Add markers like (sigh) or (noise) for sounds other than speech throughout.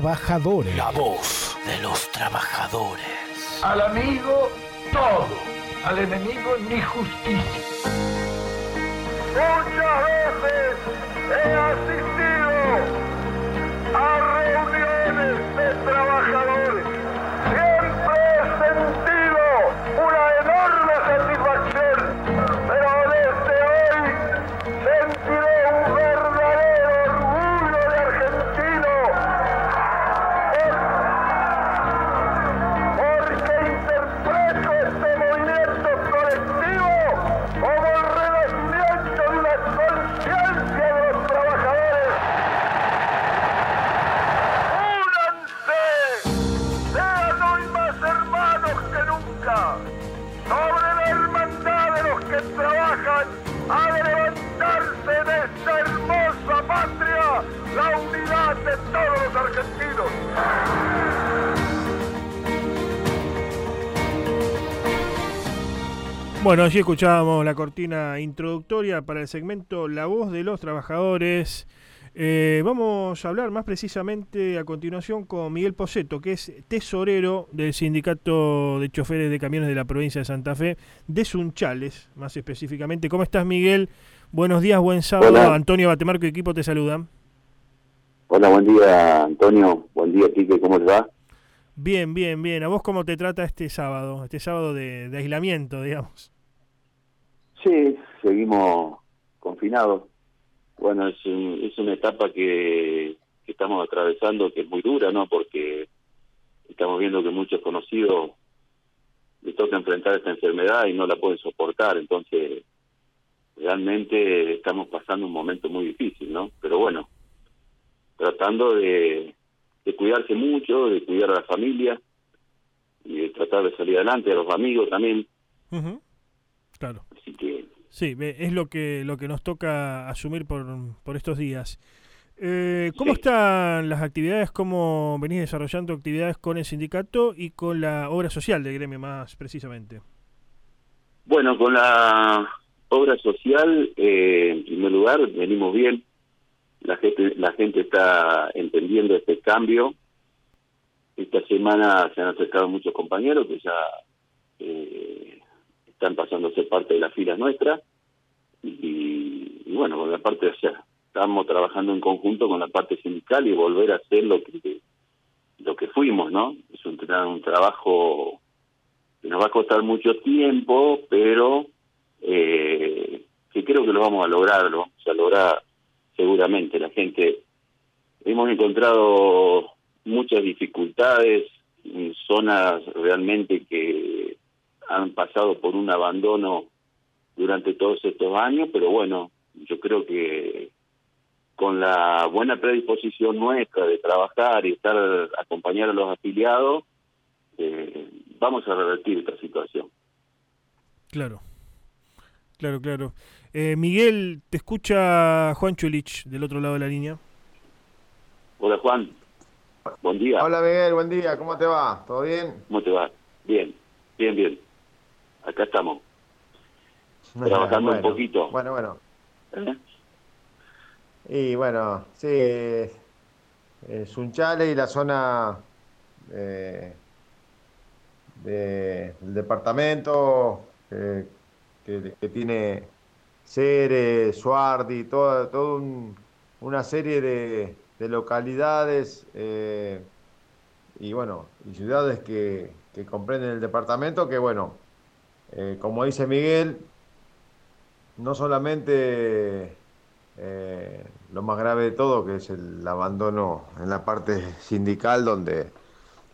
trabajadores. La voz de los trabajadores. Al amigo, todo. Al enemigo, ni justicia. Muchas veces he asistido a reuniones de trabajadores. Levantarse de esta hermosa patria la unidad de todos los argentinos. Bueno, allí escuchábamos la cortina introductoria para el segmento La voz de los trabajadores. Eh, vamos a hablar más precisamente a continuación con Miguel Poseto, que es tesorero del Sindicato de Choferes de Camiones de la provincia de Santa Fe, de Sunchales, más específicamente. ¿Cómo estás, Miguel? Buenos días, buen sábado. Hola. Antonio Batemarco y equipo te saludan. Hola, buen día Antonio, buen día Quique, ¿cómo te va? Bien, bien, bien. ¿A vos cómo te trata este sábado? Este sábado de, de aislamiento, digamos. Sí, seguimos confinados. Bueno, es, un- es una etapa que, estamos atravesando que es muy dura, ¿no? Porque estamos viendo que muchos conocidos les toca enfrentar esta enfermedad y no la pueden soportar, entonces realmente estamos pasando un momento muy difícil, ¿no? Pero bueno, tratando de, de cuidarse mucho, de cuidar a la familia y de tratar de salir adelante, a los amigos también. Claro. Sí, es lo que lo que nos toca asumir por, por estos días. Eh, ¿Cómo Sí. están las actividades? ¿Cómo venís desarrollando actividades con el sindicato y con la obra social del gremio más precisamente? Bueno, con la obra social, eh, en primer lugar, venimos bien. La gente, la gente está entendiendo este cambio. Esta semana se han acercado muchos compañeros que ya eh, están pasando a ser parte de la fila nuestra. Y, bueno, con la parte, o sea, estamos trabajando en conjunto con la parte sindical y volver a hacer lo que lo que fuimos, ¿no? Es un, un trabajo que nos va a costar mucho tiempo, pero eh, que creo que lo vamos a lograr, lo vamos a lograr seguramente. La gente, hemos encontrado muchas dificultades en zonas realmente que han pasado por un abandono durante todos estos años, pero bueno, yo creo que con la buena predisposición nuestra de trabajar y estar acompañar a los afiliados, eh, vamos a revertir esta situación. Claro, claro, claro. Eh, Miguel, te escucha Juan Chulich del otro lado de la línea. Hola Juan, buen día. Hola Miguel, buen día, ¿cómo te va? ¿Todo bien? ¿Cómo te va? Bien, bien, bien. Acá estamos. (laughs) Trabajando un poquito. Bueno, bueno. ¿Eh? Y bueno, sí, eh, Sunchales y la zona eh, de- del departamento eh, que, que tiene Ceres, Suardi, toda, toda un- una serie de, de localidades y bueno, y ciudades que, que comprenden el departamento que bueno, eh, como dice Miguel, no solamente eh, lo más grave de todo, que es el abandono en la parte sindical, donde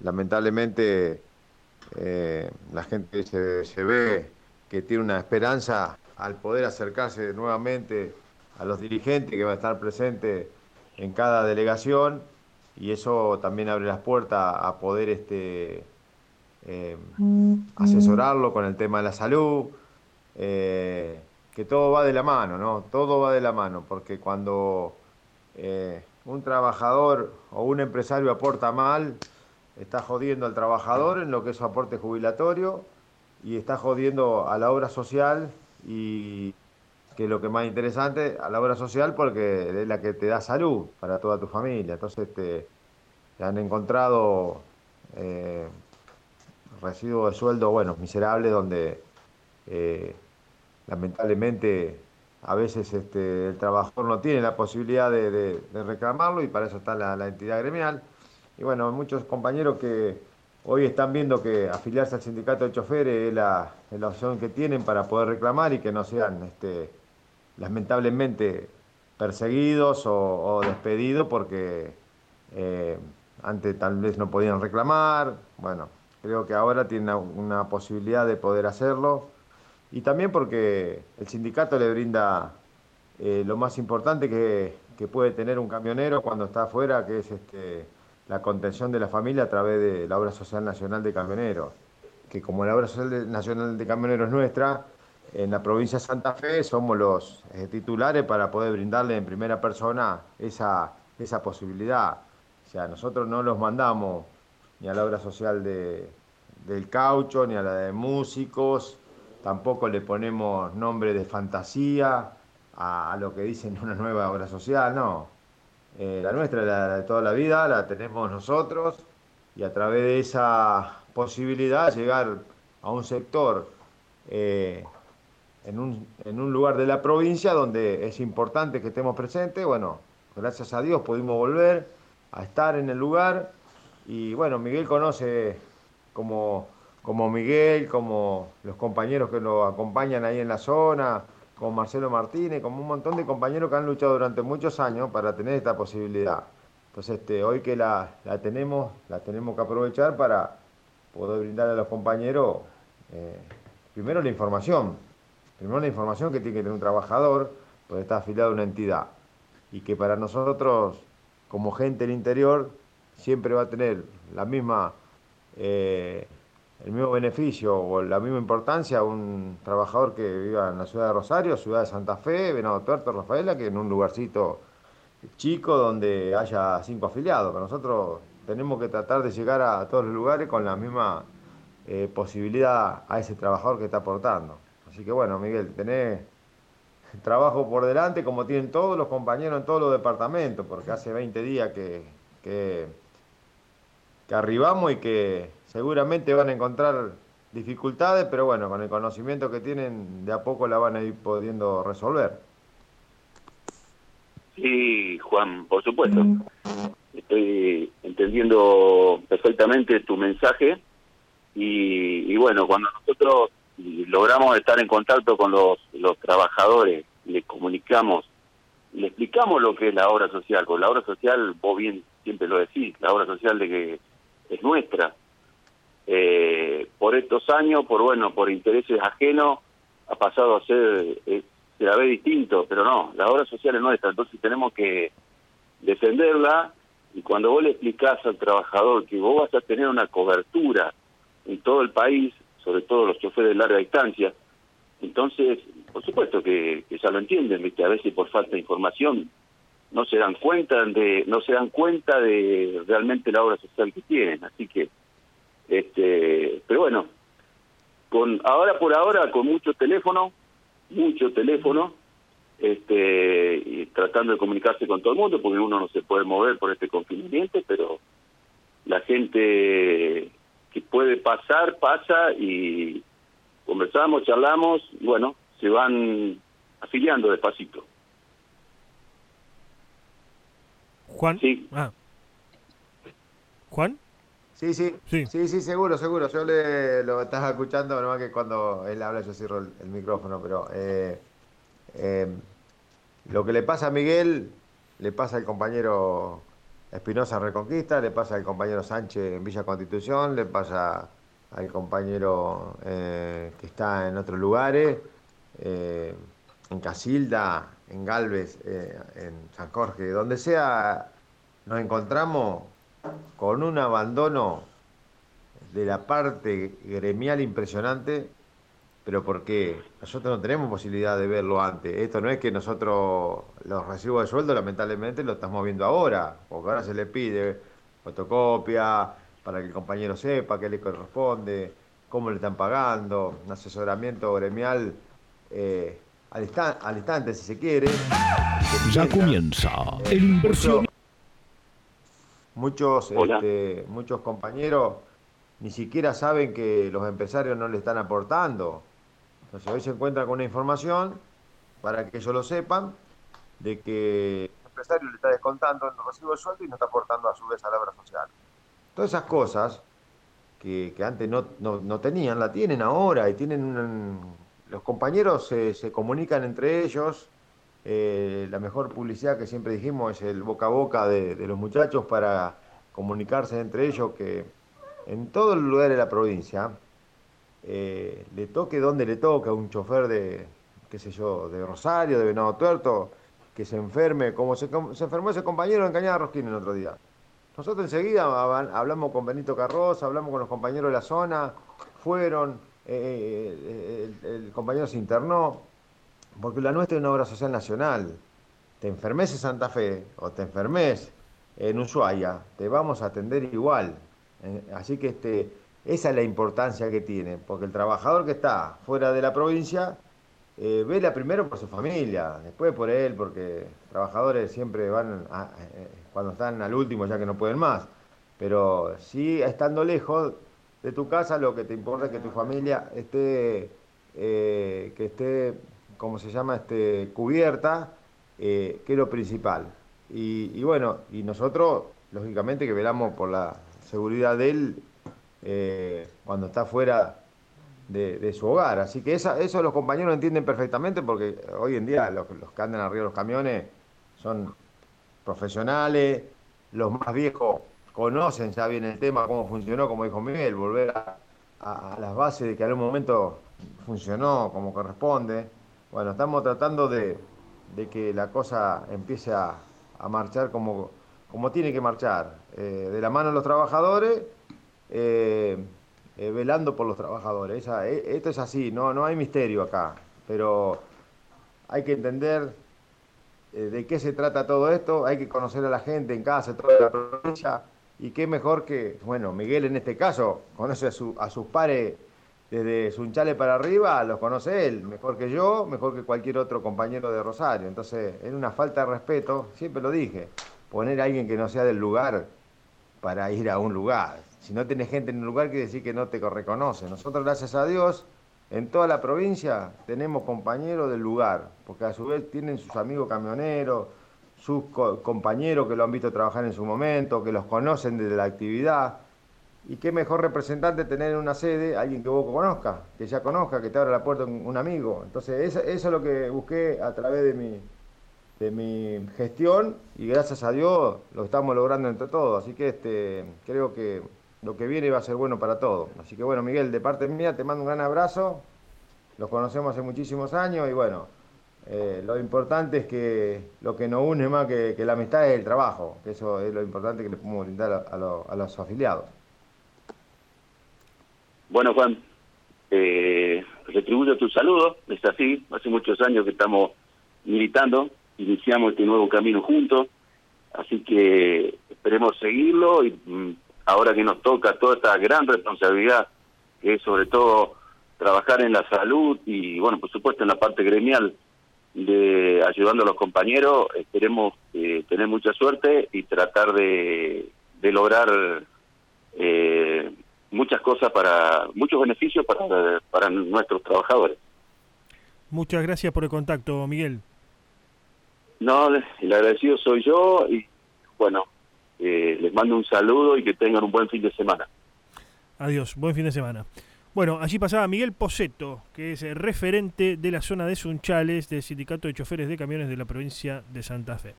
lamentablemente eh, la gente se, se ve que tiene una esperanza al poder acercarse nuevamente a los dirigentes que va a estar presente en cada delegación y eso también abre las puertas a poder este eh, asesorarlo con el tema de la salud, eh, que todo va de la mano, ¿no? Todo va de la mano, porque cuando eh, un trabajador o un empresario aporta mal, está jodiendo al trabajador en lo que es su aporte jubilatorio y está jodiendo a la obra social y que es lo que más interesante, a la obra social porque es la que te da salud para toda tu familia. Entonces, este, han encontrado eh, residuos de sueldo, bueno, miserables, donde eh, lamentablemente a veces este, el trabajador no tiene la posibilidad de, reclamarlo y para eso está la, entidad gremial. Y bueno, muchos compañeros que hoy están viendo que afiliarse al sindicato de choferes es la, opción que tienen para poder reclamar y que no sean este, lamentablemente perseguidos o, despedidos porque eh, antes tal vez no podían reclamar. Bueno, creo que ahora tienen una posibilidad de poder hacerlo y también porque el sindicato le brinda eh, lo más importante que, puede tener un camionero cuando está afuera, que es este, la contención de la familia a través de la Obra Social Nacional de Camioneros, que como la Obra Social Nacional de Camioneros es nuestra, en la provincia de Santa Fe somos los eh, titulares para poder brindarle en primera persona esa, esa posibilidad. O sea, nosotros no los mandamos ni a la obra social de, del caucho, ni a la de músicos, tampoco le ponemos nombre de fantasía a, lo que dicen una nueva obra social, no. Eh, la nuestra, la de toda la vida, la tenemos nosotros y a través de esa posibilidad llegar a un sector eh, en, un, en un lugar de la provincia donde es importante que estemos presentes. Bueno, gracias a Dios pudimos volver a estar en el lugar y bueno, Miguel conoce como como Miguel, como los compañeros que lo acompañan ahí en la zona, como Marcelo Martínez, como un montón de compañeros que han luchado durante muchos años para tener esta posibilidad. Entonces, este, hoy que la, tenemos, la tenemos que aprovechar para poder brindar a los compañeros, eh, primero la información, primero la información que tiene que tener un trabajador, pues está afiliado a una entidad, y que para nosotros, como gente del interior, siempre va a tener la misma... Eh, el mismo beneficio o la misma importancia un trabajador que viva en la ciudad de Rosario, ciudad de Santa Fe, Venado Tuerto, Rafaela, que en un lugarcito chico donde haya cinco afiliados. Pero nosotros tenemos que tratar de llegar a todos los lugares con la misma eh, posibilidad a ese trabajador que está aportando. Así que bueno, Miguel, tenés trabajo por delante como tienen todos los compañeros en todos los departamentos, porque hace 20 días que, que arribamos y que seguramente van a encontrar dificultades, pero bueno, con el conocimiento que tienen, de a poco la van a ir pudiendo resolver. Sí, Juan, por supuesto. Estoy entendiendo perfectamente tu mensaje y, bueno, cuando nosotros logramos estar en contacto con los, los trabajadores, les comunicamos, le explicamos lo que es la obra social, con la obra social, vos bien siempre lo decís, la obra social de que es nuestra, eh, por estos años, por bueno, por intereses ajenos, ha pasado a ser, eh, se la ve distinto, pero no, la obra social es nuestra, entonces tenemos que defenderla y cuando vos le explicás al trabajador que vos vas a tener una cobertura en todo el país, sobre todo los choferes de larga distancia, entonces, por supuesto que, que ya lo entienden, ¿viste? a veces por falta de información no se dan cuenta de no se dan cuenta de realmente la obra social que tienen, así que este, pero bueno, con ahora por ahora con mucho teléfono, mucho teléfono, este, y tratando de comunicarse con todo el mundo, porque uno no se puede mover por este confinamiento, pero la gente que puede pasar, pasa y conversamos, charlamos, bueno, se van afiliando despacito. Juan. Sí. Ah. Juan. Sí, sí, sí, sí, seguro, seguro. Yo le, lo estaba escuchando, nomás que cuando él habla yo cierro el, micrófono, pero eh, eh, lo que le pasa a Miguel le pasa al compañero Espinosa en Reconquista, le pasa al compañero Sánchez en Villa Constitución, le pasa al compañero eh, que está en otros lugares, en Casilda, en Galvez, en San Jorge, donde sea, nos encontramos con un abandono de la parte gremial impresionante, pero porque nosotros no tenemos posibilidad de verlo antes. Esto no es que nosotros los recibos de sueldo lamentablemente lo estamos viendo ahora, porque ahora se le pide fotocopia para que el compañero sepa qué le corresponde, cómo le están pagando, un asesoramiento gremial eh, al, al, instante si se quiere. Ya comienza el inversión Muchos, este, muchos compañeros ni siquiera saben que los empresarios no le están aportando. Entonces hoy se encuentran con una información, para que ellos lo sepan, de que el empresario le está descontando en los recibos de sueldo y no está aportando a su vez a la obra social. Todas esas cosas que, antes no, no, tenían, la tienen ahora y tienen los compañeros se, comunican entre ellos. Eh, la mejor publicidad que siempre dijimos es el boca a boca de, los muchachos para comunicarse entre ellos que en todo el lugar de la provincia, eh, le toque donde le toque a un chofer de, qué sé yo, de Rosario, de Venado Tuerto, que se enferme, como se, enfermó ese compañero en Cañada Rosquín el otro día. Nosotros enseguida hablamos con Benito Carroz, hablamos con los compañeros de la zona, fueron, eh, eh, el, compañero se internó, porque la nuestra es una obra social nacional. Te enfermes en Santa Fe o te enfermes en Ushuaia, te vamos a atender igual. Eh, así que este, esa es la importancia que tiene, porque el trabajador que está fuera de la provincia eh, vela primero por su familia, después por él, porque trabajadores siempre van cuando están al último ya que no pueden más. Pero sí, estando lejos de tu casa, lo que te importa es que tu familia esté, que esté, ¿cómo se llama?, este, cubierta, que es lo principal. y bueno, y nosotros, lógicamente, que velamos por la seguridad de él eh, cuando está fuera de, su hogar. Así que eso los compañeros entienden perfectamente porque hoy en día los, que andan arriba de los camiones son profesionales, los más viejos conocen ya bien el tema, cómo funcionó, como dijo Miguel, volver a, las bases de que algún momento funcionó como corresponde. Bueno, estamos tratando de, que la cosa empiece a marchar como, como tiene que marchar, eh, de la mano de los trabajadores, eh, eh, velando por los trabajadores. esto es así, no, no hay misterio acá, pero hay que entender de qué se trata todo esto, hay que conocer a la gente en casa, toda la provincia, y qué mejor que, bueno, Miguel en este caso conoce a, a sus pares desde Sunchale para arriba, los conoce él, mejor que yo, mejor que cualquier otro compañero de Rosario. Entonces, es una falta de respeto, siempre lo dije poner a alguien que no sea del lugar para ir a un lugar. Si no tenés gente en un lugar, quiere decir que no te reconoce. Nosotros, gracias a Dios, en toda la provincia tenemos compañeros del lugar, porque a su vez tienen sus amigos camioneros, sus compañeros que lo han visto trabajar en su momento, que los conocen desde la actividad. Y qué mejor representante tener en una sede alguien que vos conozcas, que ya conozca, que te abra la puerta un, amigo. Entonces, eso, eso es lo que busqué a través de mi, de mi gestión y gracias a Dios lo estamos logrando entre todos. Así que este, creo que lo que viene va a ser bueno para todos. Así que bueno, Miguel, de parte mía te mando un gran abrazo. Los conocemos hace muchísimos años y bueno, eh, lo importante es que lo que nos une más que, la amistad es el trabajo, que eso es lo importante que le podemos brindar a, los afiliados. Bueno, Juan, eh, retribuyo tu saludo, es así, hace muchos años que estamos militando iniciamos este nuevo camino juntos, así que esperemos seguirlo y mm, ahora que nos toca toda esta gran responsabilidad, que es sobre todo trabajar en la salud y, bueno, por supuesto en la parte gremial, de ayudando a los compañeros, esperemos eh, tener mucha suerte y tratar de, de lograr eh, muchas cosas para, muchos beneficios para, para nuestros trabajadores. Muchas gracias por el contacto, Miguel. No, el agradecido soy yo y bueno, eh, les mando un saludo y que tengan un buen fin de semana. Adiós, buen fin de semana. Bueno, allí pasaba Miguel Poseto, que es referente de la zona de Sunchales del Sindicato de Choferes de Camiones de la provincia de Santa Fe.